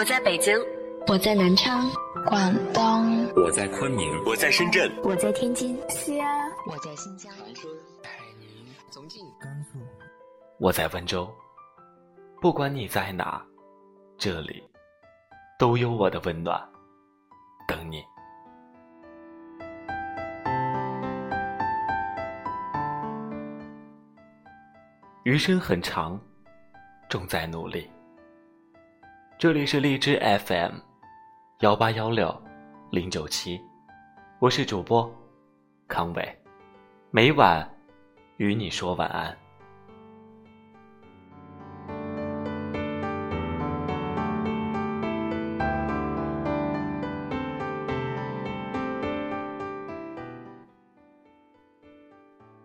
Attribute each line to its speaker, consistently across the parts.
Speaker 1: 我在北京，
Speaker 2: 我在南昌，
Speaker 3: 广东，
Speaker 4: 我在昆明，
Speaker 5: 我在深圳，
Speaker 6: 我在天津，
Speaker 3: 西安，
Speaker 7: 我在新疆，
Speaker 8: 长春、海宁、重庆、
Speaker 9: 甘肃，
Speaker 10: 我在温州。不管你在哪，这里都有我的温暖，等你。余生很长，重在努力。这里是荔枝 FM，幺八幺六零九七，我是主播康伟，每晚与你说晚安。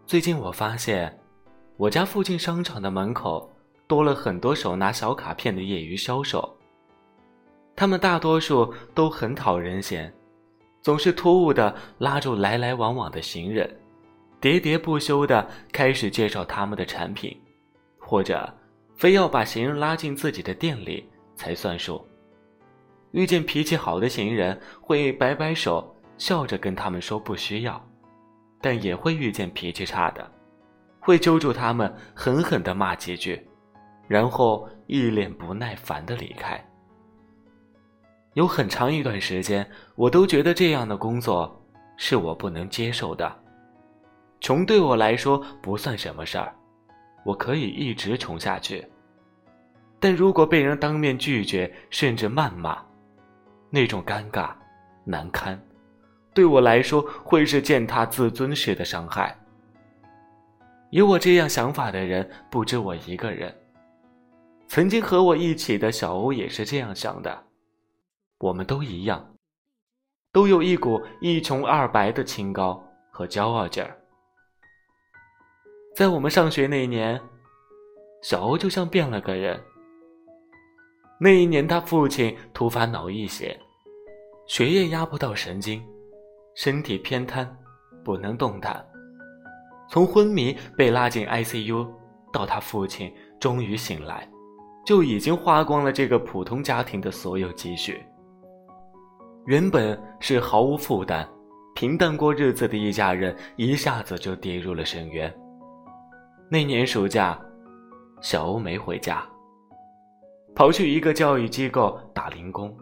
Speaker 10: 最近我发现。我家附近商场的门口多了很多手拿小卡片的业余销售，他们大多数都很讨人嫌，总是突兀的拉住来来往往的行人，喋喋不休的开始介绍他们的产品，或者非要把行人拉进自己的店里才算数。遇见脾气好的行人会摆摆手，笑着跟他们说不需要，但也会遇见脾气差的。会揪住他们，狠狠地骂几句，然后一脸不耐烦地离开。有很长一段时间，我都觉得这样的工作是我不能接受的。穷对我来说不算什么事儿，我可以一直穷下去。但如果被人当面拒绝，甚至谩骂，那种尴尬、难堪，对我来说会是践踏自尊式的伤害。有我这样想法的人不止我一个人。曾经和我一起的小欧也是这样想的。我们都一样，都有一股一穷二白的清高和骄傲劲儿。在我们上学那一年，小欧就像变了个人。那一年，他父亲突发脑溢血，血液压不到神经，身体偏瘫，不能动弹。从昏迷被拉进 ICU，到他父亲终于醒来，就已经花光了这个普通家庭的所有积蓄。原本是毫无负担、平淡过日子的一家人，一下子就跌入了深渊。那年暑假，小欧没回家，跑去一个教育机构打零工，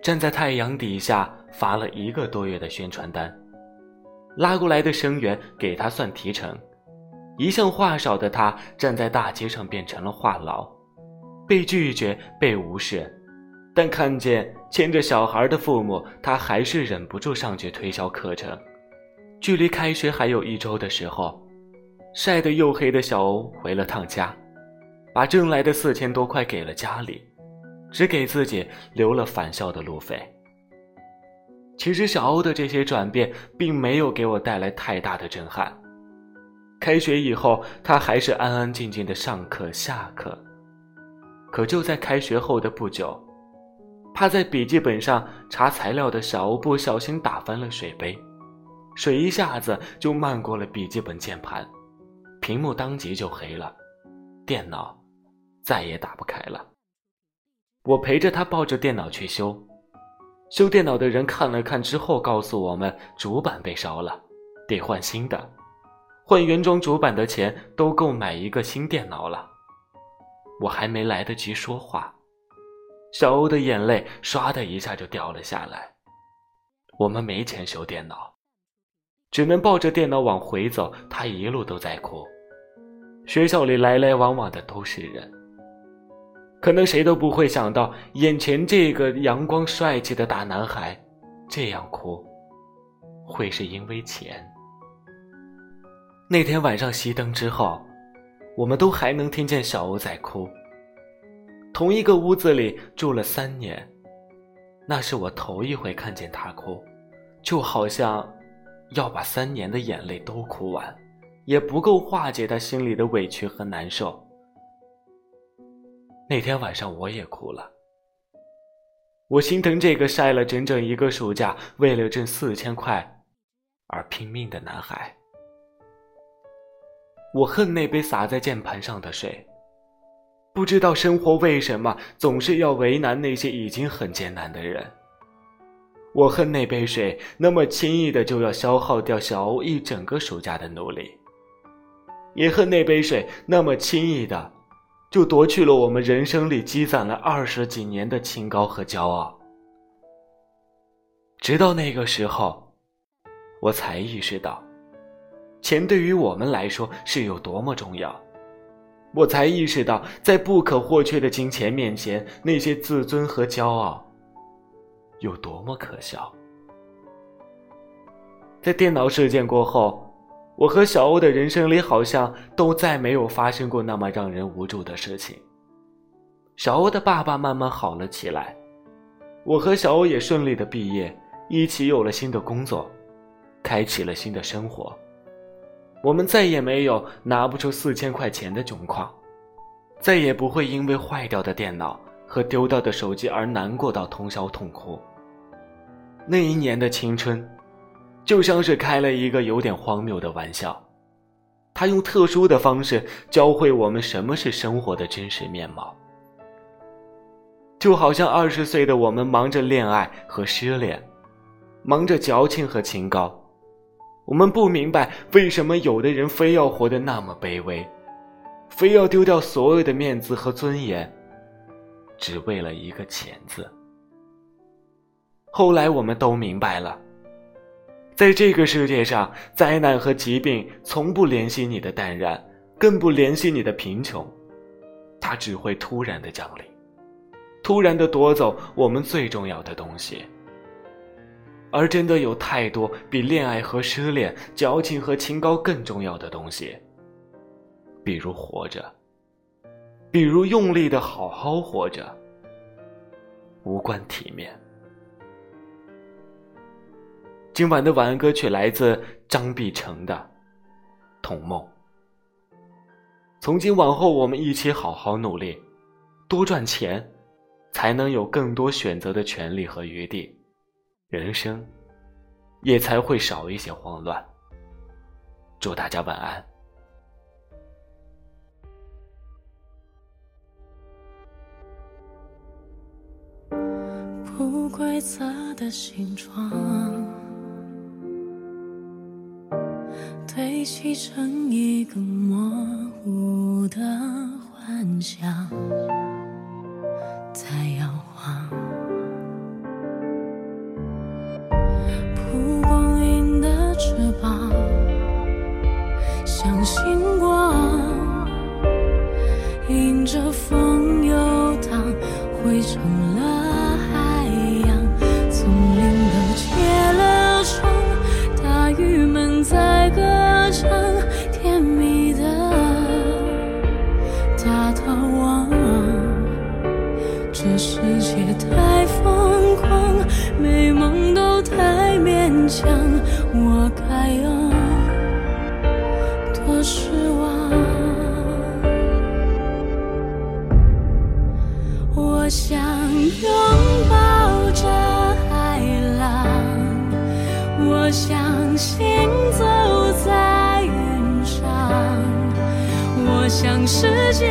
Speaker 10: 站在太阳底下发了一个多月的宣传单。拉过来的生源给他算提成，一向话少的他站在大街上变成了话痨，被拒绝被无视，但看见牵着小孩的父母，他还是忍不住上去推销课程。距离开学还有一周的时候，晒得黝黑的小欧回了趟家，把挣来的四千多块给了家里，只给自己留了返校的路费。其实小欧的这些转变并没有给我带来太大的震撼。开学以后，他还是安安静静的上课下课。可就在开学后的不久，趴在笔记本上查材料的小欧不小心打翻了水杯，水一下子就漫过了笔记本键盘，屏幕当即就黑了，电脑再也打不开了。我陪着他抱着电脑去修。修电脑的人看了看之后，告诉我们主板被烧了，得换新的。换原装主板的钱都够买一个新电脑了。我还没来得及说话，小欧的眼泪唰的一下就掉了下来。我们没钱修电脑，只能抱着电脑往回走。他一路都在哭。学校里来来往往的都是人。可能谁都不会想到，眼前这个阳光帅气的大男孩，这样哭，会是因为钱。那天晚上熄灯之后，我们都还能听见小欧在哭。同一个屋子里住了三年，那是我头一回看见他哭，就好像要把三年的眼泪都哭完，也不够化解他心里的委屈和难受。那天晚上我也哭了，我心疼这个晒了整整一个暑假，为了挣四千块而拼命的男孩。我恨那杯洒在键盘上的水，不知道生活为什么总是要为难那些已经很艰难的人。我恨那杯水那么轻易的就要消耗掉小欧一整个暑假的努力，也恨那杯水那么轻易的就夺去了我们人生里积攒了二十几年的清高和骄傲。直到那个时候，我才意识到，钱对于我们来说是有多么重要。我才意识到，在不可或缺的金钱面前，那些自尊和骄傲有多么可笑。在电脑事件过后，我和小欧的人生里好像都再没有发生过那么让人无助的事情。小欧的爸爸慢慢好了起来，我和小欧也顺利的毕业，一起有了新的工作，开启了新的生活。我们再也没有拿不出四千块钱的窘况，再也不会因为坏掉的电脑和丢掉的手机而难过到通宵痛哭。那一年的青春，就像是开了一个有点荒谬的玩笑，他用特殊的方式教会我们什么是生活的真实面貌。就好像二十岁的我们忙着恋爱和失恋，忙着矫情和清高。我们不明白为什么有的人非要活得那么卑微，非要丢掉所有的面子和尊严，只为了一个钱字。后来我们都明白了，在这个世界上，灾难和疾病从不怜惜你的淡然，更不怜惜你的贫穷，它只会突然的降临，突然的夺走我们最重要的东西。而真的有太多比恋爱和失恋、矫情和清高更重要的东西，比如活着，比如用力的好好活着，无关体面。今晚的晚安歌曲来自张碧晨的《童梦》。从今往后，我们一起好好努力，多赚钱，才能有更多选择的权利和余地。人生也才会少一些慌乱。祝大家晚安。
Speaker 1: 不规则的形状堆砌成一个模糊的幻想，成了海洋，丛林都结了霜，大鱼们在歌唱，甜蜜的大逃亡。这世界太疯狂，美梦都太勉强，我该要。相信走在云上，我想世界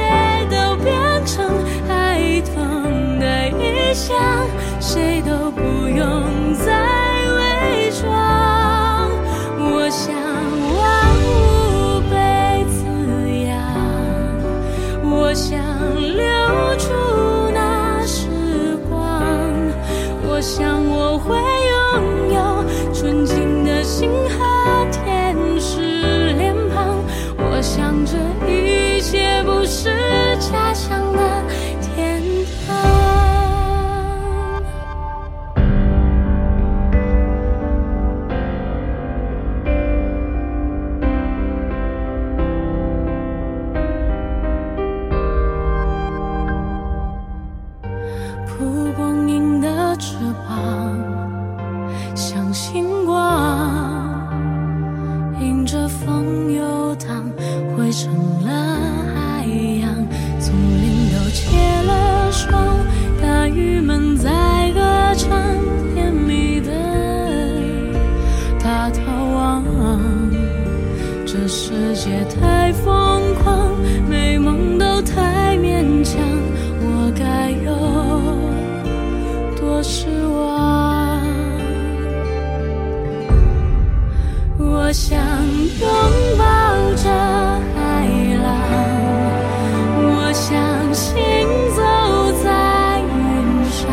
Speaker 1: 都变成海豚的异乡，谁都不用再伪装。我想万物被滋养，我想留住那时光，我想我这世界太疯狂，美梦都太勉强，我该有多失望？我想拥抱着海浪，我想行走在云上，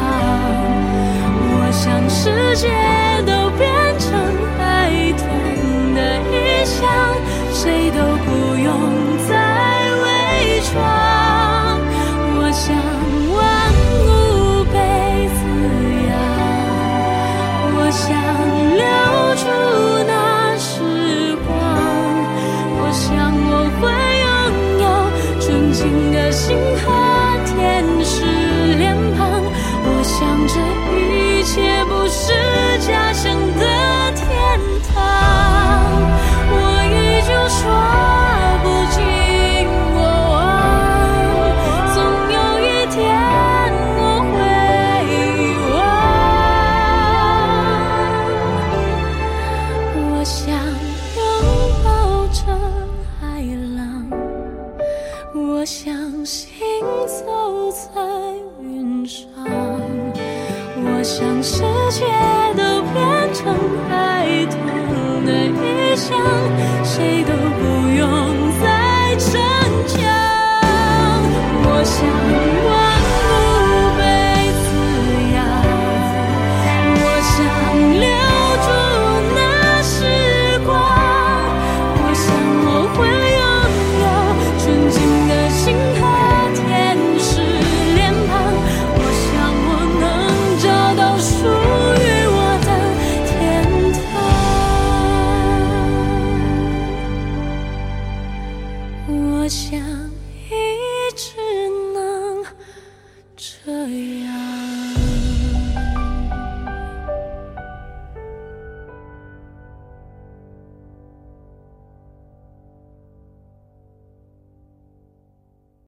Speaker 1: 我想世界。情的心和天使脸庞，我想着。